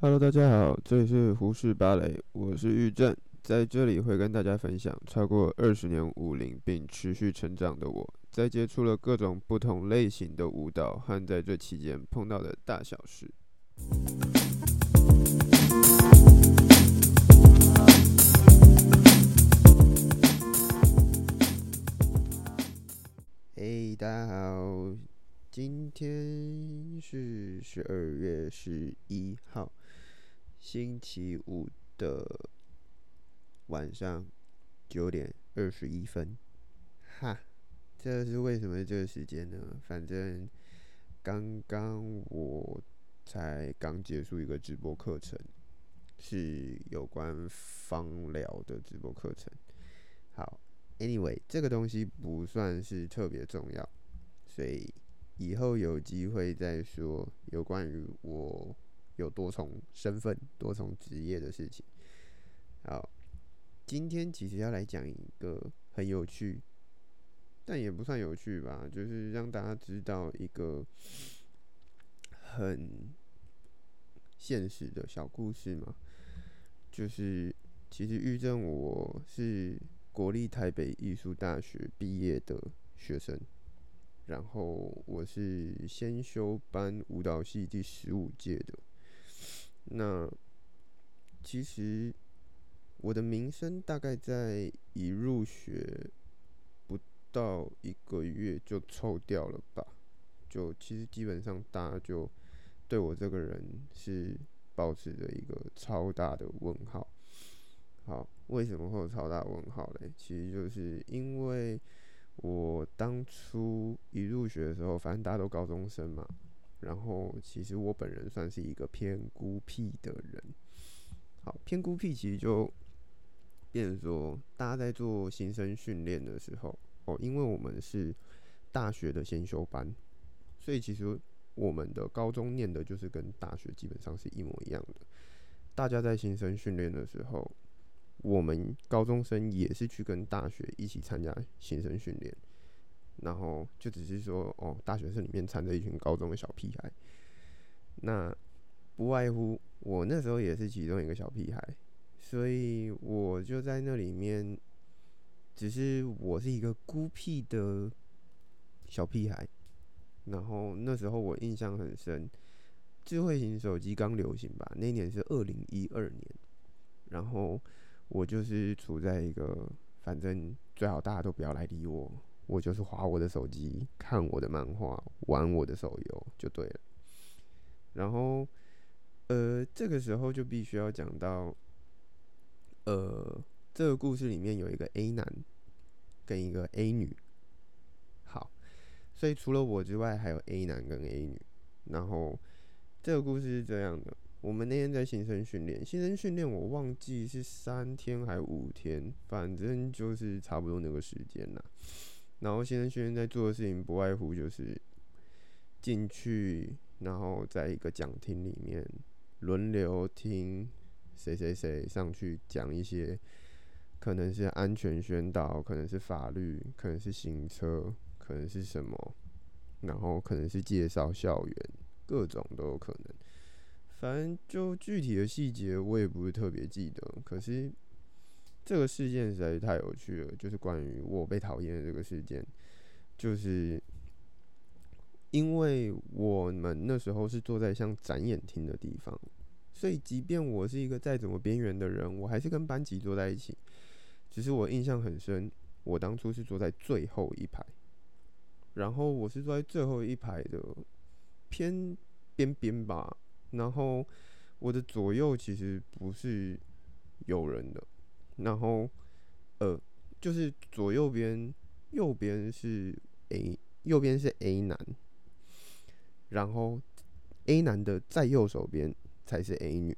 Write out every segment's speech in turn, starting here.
Hello，大家好，这里是胡适芭蕾，我是玉正，在这里会跟大家分享超过二十年舞龄并持续成长的我，在接触了各种不同类型的舞蹈和在这期间碰到的大小事。嘿，大家好，今天是十二月十一号，星期五的晚上九点二十一分。哈，这是为什么这个时间呢？反正刚刚我才刚结束一个直播课程，是有关芳疗的直播课程。好。Anyway，这个东西不算是特别重要，所以以后有机会再说有关于我有多重身份、多重职业的事情。好，今天其实要来讲一个很有趣，但也不算有趣吧，就是让大家知道一个很现实的小故事嘛。就是其实玉正我是。国立台北艺术大学毕业的学生，然后我是先修班舞蹈系第十五届的。那其实我的名声大概在一入学不到一个月就臭掉了吧？就其实基本上大家就对我这个人是保持着一个超大的问号。好，为什么会有超大问号嘞？其实就是因为我当初一入学的时候，反正大家都高中生嘛，然后其实我本人算是一个偏孤僻的人。好，偏孤僻其实就变成说，大家在做新生训练的时候，哦，因为我们是大学的先修班，所以其实我们的高中念的就是跟大学基本上是一模一样的。大家在新生训练的时候。我们高中生也是去跟大学一起参加新生训练，然后就只是说，哦，大学生里面掺着一群高中的小屁孩，那不外乎我那时候也是其中一个小屁孩，所以我就在那里面，只是我是一个孤僻的小屁孩，然后那时候我印象很深，智慧型手机刚流行吧，那年是二零一二年，然后。我就是处在一个，反正最好大家都不要来理我，我就是划我的手机，看我的漫画，玩我的手游就对了。然后，呃，这个时候就必须要讲到，呃，这个故事里面有一个 A 男跟一个 A 女。好，所以除了我之外，还有 A 男跟 A 女。然后，这个故事是这样的。我们那天在新生训练，新生训练我忘记是三天还五天，反正就是差不多那个时间啦。然后新生训练在做的事情不外乎就是进去，然后在一个讲厅里面轮流听谁谁谁上去讲一些，可能是安全宣导，可能是法律，可能是行车，可能是什么，然后可能是介绍校园，各种都有可能。反正就具体的细节我也不是特别记得，可是这个事件实在是太有趣了。就是关于我被讨厌的这个事件，就是因为我们那时候是坐在像展演厅的地方，所以即便我是一个再怎么边缘的人，我还是跟班级坐在一起。只是我印象很深，我当初是坐在最后一排，然后我是坐在最后一排的偏边边吧。然后我的左右其实不是有人的，然后呃，就是左右边，右边是 A，右边是 A 男，然后 A 男的在右手边才是 A 女，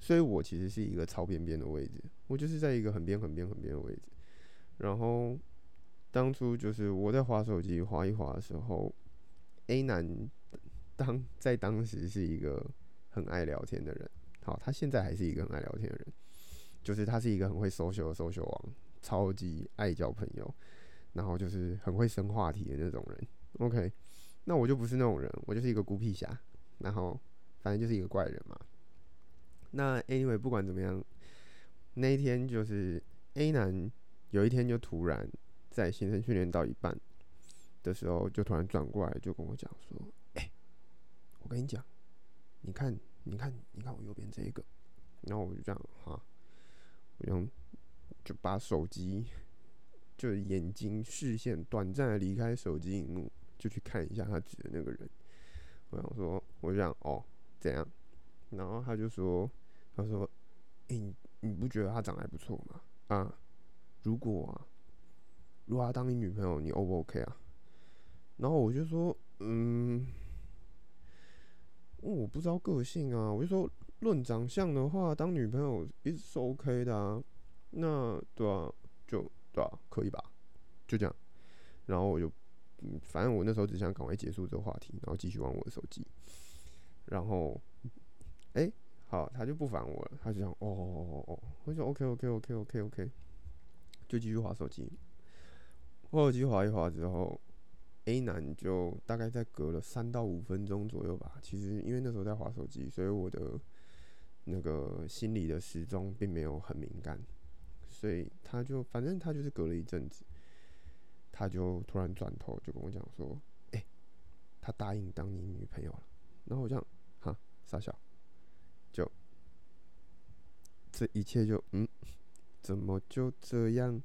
所以我其实是一个超边边的位置，我就是在一个很边很边很边的位置。然后当初就是我在滑手机滑一滑的时候，A 男。当在当时是一个很爱聊天的人，好，他现在还是一个很爱聊天的人，就是他是一个很会 social 的 social 王，超级爱交朋友，然后就是很会生话题的那种人。OK，那我就不是那种人，我就是一个孤僻侠，然后反正就是一个怪人嘛。那 anyway 不管怎么样，那一天就是 A 男有一天就突然在新生训练到一半的时候，就突然转过来就跟我讲说：“哎、我跟你讲，你看，你看，你看我右边这一个。”然后我就这样哈，我就就把手机 就眼睛视线短暂的离开手机荧幕，就去看一下他指的那个人。我想说，我就讲哦，怎样？然后他就说。他说：“诶、欸，你不觉得他长得还不错吗？啊，如果啊，如果他当你女朋友，你 O 不 OK 啊？”然后我就说：“嗯，我不知道个性啊。”我就说：“论长相的话，当女朋友也是 OK 的啊。那对啊，就对啊，可以吧？就这样。然后我就，嗯，反正我那时候只想赶快结束这个话题，然后继续玩我的手机。然后，诶、好，他就不烦我了，他就讲哦哦哦哦，我就 OK OK OK OK OK，就继续划手机。我手机划一划之后，A 男就大概在隔了三到五分钟左右吧。其实因为那时候在划手机，所以我的那个心里的时钟并没有很敏感，所以他就反正他就是隔了一阵子，他就突然转头就跟我讲说：“哎、他答应当你女朋友了。”然后我这样哈傻笑。就这一切就嗯，怎么就这样？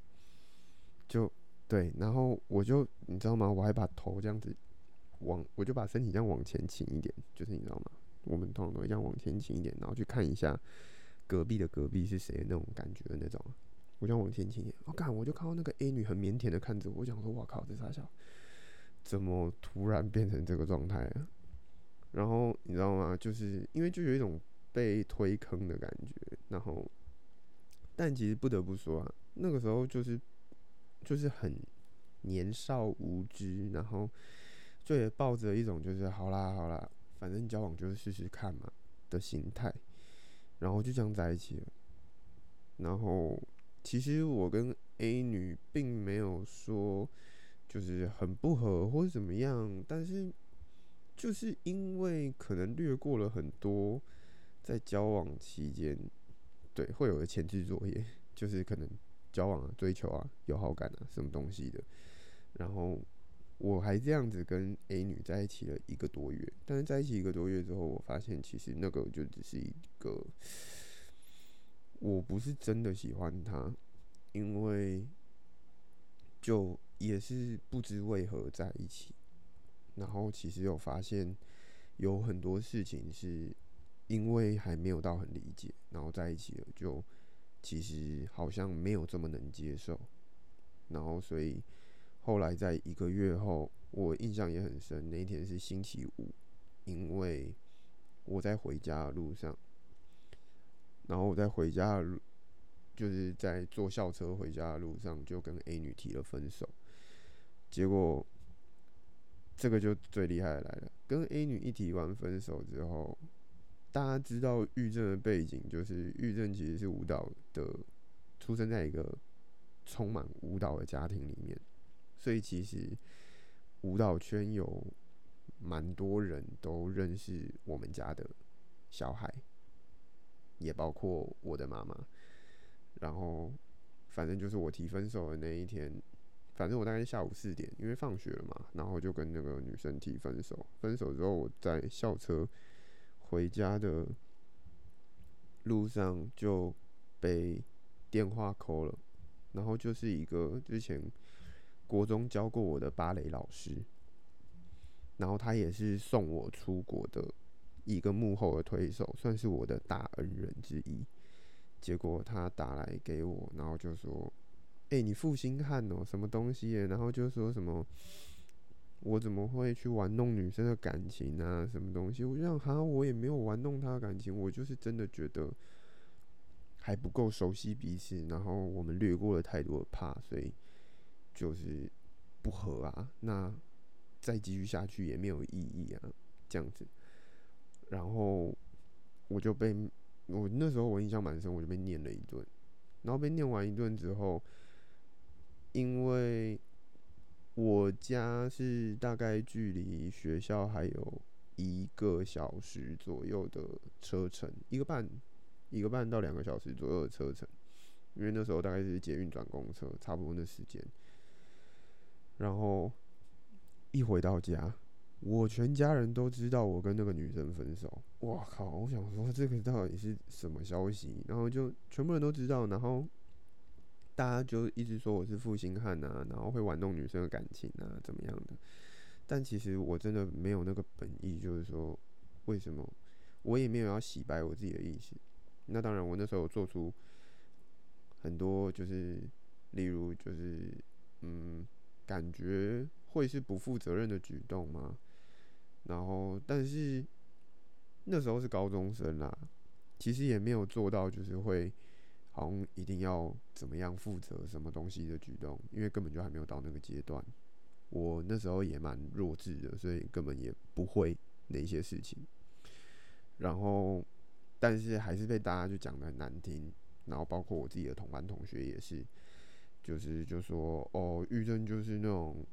就对，然后我就你知道吗？我还把头这样子往，我就把身体这样往前倾一点，就是你知道吗？我们通常都会这样往前倾一点，然后去看一下隔壁的隔壁是谁那种感觉的那种。我就往前倾一点，我、哦、看我就看到那个 A 女很腼腆的看着我，我想说，我靠，这傻笑？怎么突然变成这个状态啊？然后你知道吗？就是因为就有一种。被推坑的感觉，然后，但其实不得不说啊，那个时候就是就是很年少无知，然后就也抱着一种就是好啦好啦，反正交往就是试试看嘛的心态，然后就这样在一起了。然后其实我跟 A 女并没有说就是很不合或者怎么样，但是就是因为可能略过了很多。在交往期间，对，会有的前置作业，就是可能交往啊、追求啊、有好感啊，什么东西的。然后我还这样子跟 A 女在一起了一个多月，但是在一起一个多月之后，我发现其实那个就只是一个，我不是真的喜欢她，因为就也是不知为何在一起。然后其实有发现有很多事情是。因为还没有到很理解，然后在一起了，就其实好像没有这么能接受，然后所以后来在一个月后，我印象也很深，那一天是星期五，因为我在回家的路上，然后我在回家的路，就是在坐校车回家的路上，就跟 A 女提了分手，结果这个就最厉害的来了，跟 A 女一提完分手之后。大家知道玉正的背景，就是玉正其实是舞蹈的，出生在一个充满舞蹈的家庭里面，所以其实舞蹈圈有蛮多人都认识我们家的小孩，也包括我的妈妈。然后，反正就是我提分手的那一天，反正我大概下午四点，因为放学了嘛，然后就跟那个女生提分手。分手之后，我在校车。回家的路上就被电话扣了，然后就是一个之前国中教过我的芭蕾老师，然后他也是送我出国的一个幕后的推手，算是我的大恩人之一。结果他打来给我，然后就说：“哎、你负心汉哦，什么东西？”然后就说什么。我怎么会去玩弄女生的感情啊？什么东西？我就想，哈，我也没有玩弄她的感情，我就是真的觉得还不够熟悉彼此，然后我们略过了太多的怕，所以就是不合啊。那再继续下去也没有意义啊，这样子。然后我就被我那时候我印象蛮深，我就被念了一顿。然后被念完一顿之后，因为。我家是大概距离学校还有一个小时左右的车程，一个半，一个半到两个小时左右的车程，因为那时候大概是捷运转公车，差不多那时间。然后一回到家，我全家人都知道我跟那个女生分手。哇靠！我想说这个到底是什么消息？然后就全部人都知道，然后大家就一直说我是负心汉啊，然后会玩弄女生的感情啊，怎么样的？但其实我真的没有那个本意，就是说为什么我也没有要洗白我自己的意思。那当然，我那时候有做出很多，就是例如就是嗯，感觉会是不负责任的举动吗？然后，但是那时候是高中生啦，其实也没有做到就是会好像一定要怎么样负责什么东西的举动，因为根本就还没有到那个阶段。我那时候也蛮弱智的，所以根本也不会那些事情。然后，但是还是被大家就讲得很难听，然后包括我自己的同班同学也是，就是就说哦，玉珍就是那种，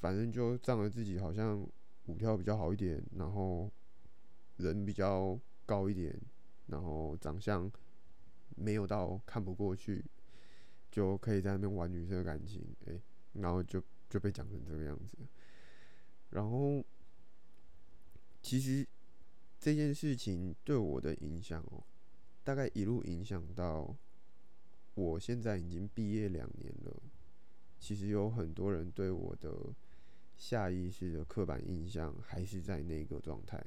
反正就仗着自己好像舞跳比较好一点，然后人比较高一点，然后长相没有到看不过去，就可以在那边玩女生的感情，诶、然后就。就被讲成这个样子，然后其实这件事情对我的影响哦，大概一路影响到我现在已经毕业两年了。其实有很多人对我的下意识的刻板印象还是在那个状态，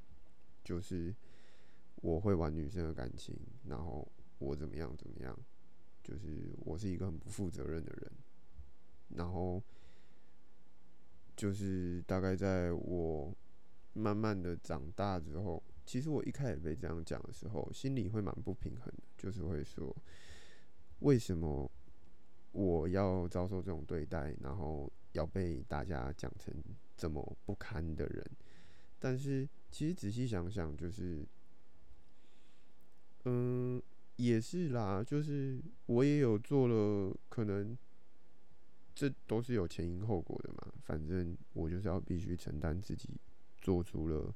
就是我会玩女生的感情，然后我怎么样怎么样，就是我是一个很不负责任的人，然后。就是大概在我慢慢的长大之后，其实我一开始被这样讲的时候，心里会蛮不平衡的，就是会说，为什么我要遭受这种对待，然后要被大家讲成这么不堪的人？但是其实仔细想想，就是，嗯，也是啦，就是我也有做了可能。这都是有前因后果的嘛，反正我就是要必须承担自己做出了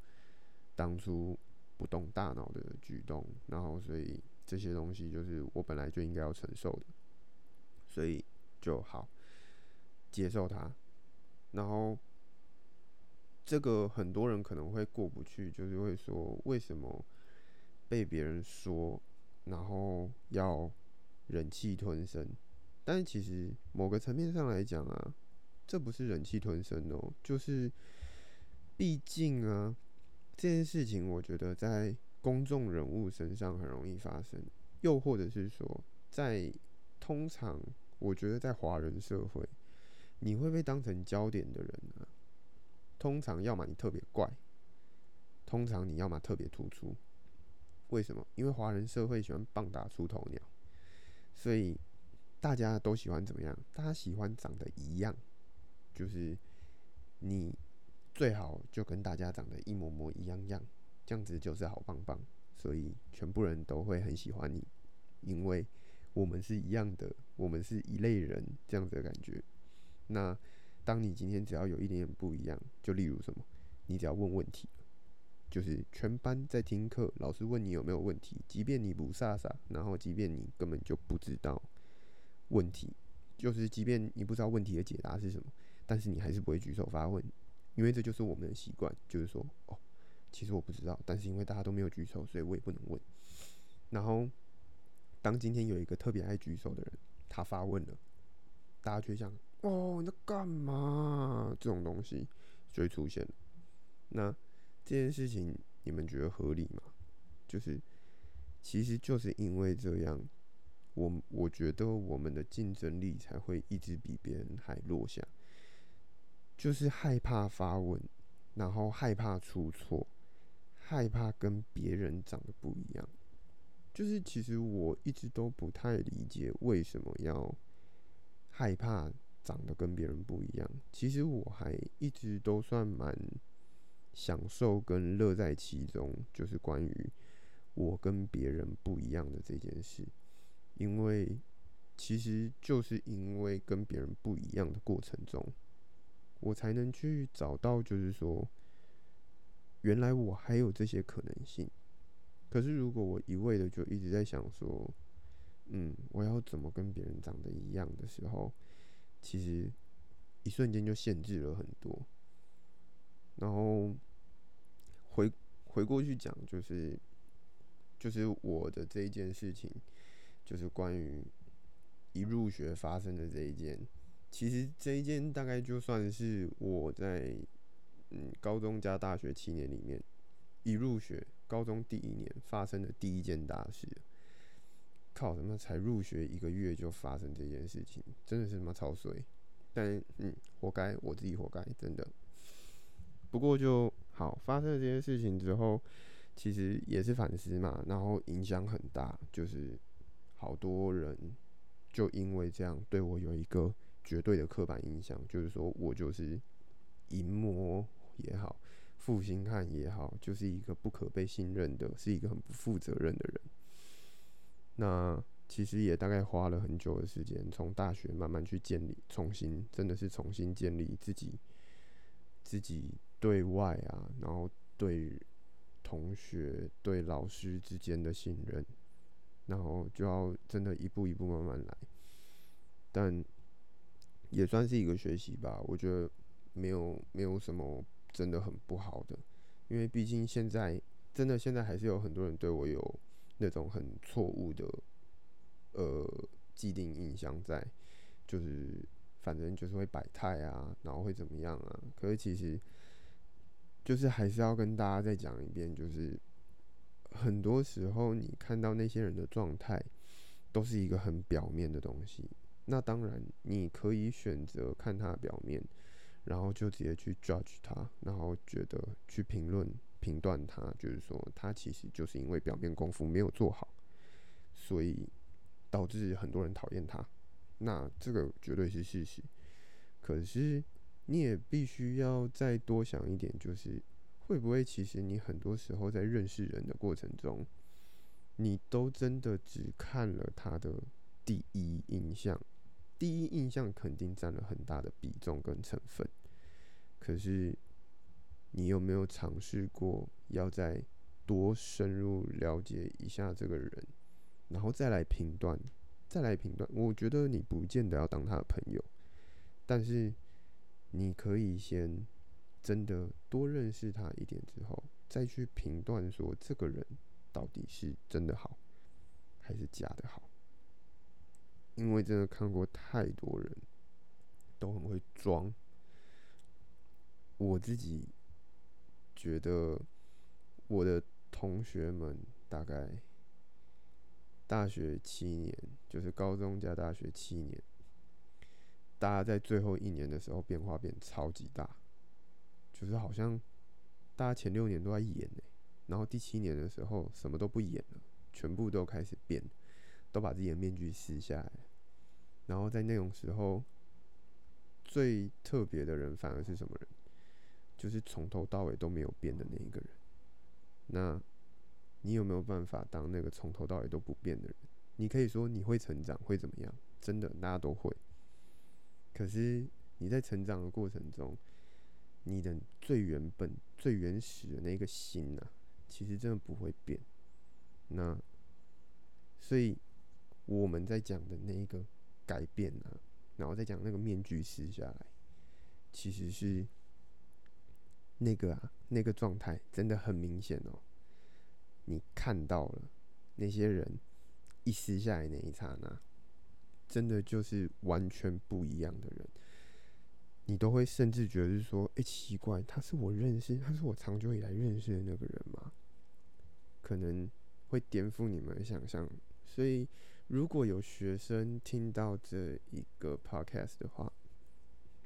当初不动大脑的举动，然后所以这些东西就是我本来就应该要承受的，所以就好接受它。然后这个很多人可能会过不去，就是会说为什么被别人说，然后要忍气吞声。但其实某个层面上来讲啊，这不是忍气吞声哦，就是毕竟啊，这件事情我觉得在公众人物身上很容易发生，又或者是说，在通常我觉得在华人社会，你会被当成焦点的人啊，通常要么你特别怪，通常你要么特别突出。为什么？因为华人社会喜欢棒打出头鸟，所以。大家都喜欢怎么样？大家喜欢长得一样，就是你最好就跟大家长得一模模一样样，这样子就是好棒棒。所以全部人都会很喜欢你，因为我们是一样的，我们是一类人，这样子的感觉。那当你今天只要有一点点不一样，就例如什么，你只要问问题，就是全班在听课，老师问你有没有问题，即便你不傻傻，然后即便你根本就不知道。问题就是，即便你不知道问题的解答是什么，但是你还是不会举手发问，因为这就是我们的习惯，就是说，哦，其实我不知道，但是因为大家都没有举手，所以我也不能问。然后，当今天有一个特别爱举手的人，他发问了，大家却想，哦，你在干嘛？这种东西就会出现。那这件事情你们觉得合理吗？就是，其实就是因为这样。我我觉得我们的竞争力才会一直比别人还落下，就是害怕发问，然后害怕出错，害怕跟别人长得不一样。就是其实我一直都不太理解为什么要害怕长得跟别人不一样。其实我还一直都算蛮享受跟乐在其中，就是关于我跟别人不一样的这件事。因为其实就是因为跟别人不一样的过程中，我才能去找到，就是说，原来我还有这些可能性。可是如果我一味的就一直在想说，嗯，我要怎么跟别人长得一样的时候，其实一瞬间就限制了很多。然后回回过去讲，就是就是我的这一件事情，就是关于一入学发生的这一件。其实这一件大概就算是我在嗯高中加大学七年里面，一入学高中第一年发生的第一件大事。靠，什么才入学一个月就发生这件事情，真的是他妈超衰。但嗯，活该，我自己活该，真的。不过就好，发生了这件事情之后，其实也是反思嘛，然后影响很大，就是好多人就因为这样对我有一个绝对的刻板印象，就是说我就是淫魔也好，负心汉也好，就是一个不可被信任的，是一个很不负责任的人。那其实也大概花了很久的时间，从大学慢慢去建立，重新真的是重新建立自己自己。对外啊，然后对同学、对老师之间的信任，然后就要真的一步一步慢慢来，但也算是一个学习吧。我觉得没有没有什么真的很不好的，因为毕竟现在真的现在还是有很多人对我有那种很错误的呃既定印象在，就是反正就是会摆态啊，然后会怎么样啊？可是其实。就是还是要跟大家再讲一遍，就是很多时候你看到那些人的状态，都是一个很表面的东西。那当然，你可以选择看他的表面，然后就直接去 judge 他，然后觉得去评论、评断他，就是说他其实就是因为表面功夫没有做好，所以导致很多人讨厌他。那这个绝对是事实。可是。你也必须要再多想一点，就是会不会其实你很多时候在认识人的过程中，你都真的只看了他的第一印象，第一印象肯定占了很大的比重跟成分。可是你有没有尝试过要再多深入了解一下这个人，然后再来评断，再来评断？我觉得你不见得要当他的朋友，但是。你可以先真的多认识他一点之后，再去评断说这个人到底是真的好还是假的好。因为真的看过太多人都很会装。我自己觉得我的同学们大概大学七年，就是高中加大学七年。大家在最后一年的时候变化变超级大，就是好像大家前六年都在演呢，然后第七年的时候什么都不演了，全部都开始变，都把自己的面具撕下来，然后在那种时候，最特别的人反而是什么人？就是从头到尾都没有变的那一个人。那你有没有办法当那个从头到尾都不变的人？你可以说你会成长，会怎么样？真的，大家都会。可是你在成长的过程中，你的最原本、最原始的那个心啊，其实真的不会变。那所以我们在讲的那一个改变啊，然后再讲那个面具撕下来，其实是那个啊，那个状态真的很明显哦。你看到了那些人一撕下来那一刹那。真的就是完全不一样的人，你都会甚至觉得是说，哎、奇怪，他是我认识，他是我长久以来认识的那个人吗？可能会颠覆你们的想象。所以，如果有学生听到这一个 podcast 的话，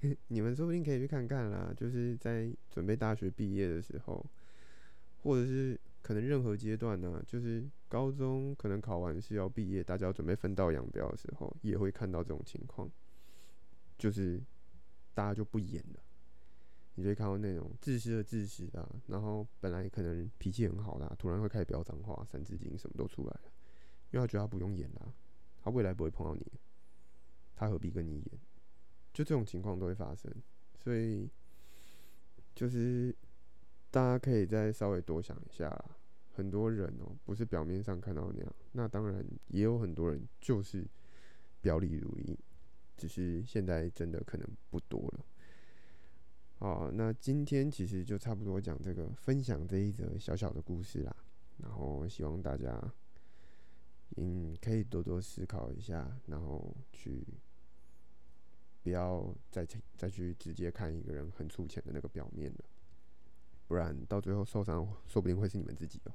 你们说不定可以去看看啦。就是在准备大学毕业的时候，或者是。可能任何阶段呢、就是高中可能考完试要毕业，大家要准备分道扬镳的时候，也会看到这种情况，就是大家就不演了，你就会看到那种自私的自私啊，然后本来可能脾气很好的、突然会开始飙脏话、三字经什么都出来了，因为他觉得他不用演了、啊，他未来不会碰到你，他何必跟你演？就这种情况都会发生，所以就是大家可以再稍微多想一下啦。很多人哦、不是表面上看到那样。那当然也有很多人就是表里如一，只是现在真的可能不多了。好，那今天其实就差不多讲这个，分享这一则小小的故事啦。然后希望大家，嗯，可以多多思考一下，然后去不要再去再去直接看一个人很粗浅的那个表面了，不然到最后受伤，说不定会是你们自己哦。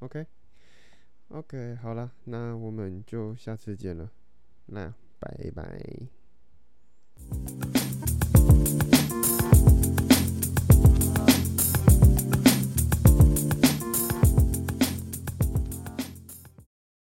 OK，OK，好了，那我们就下次见了，那拜拜。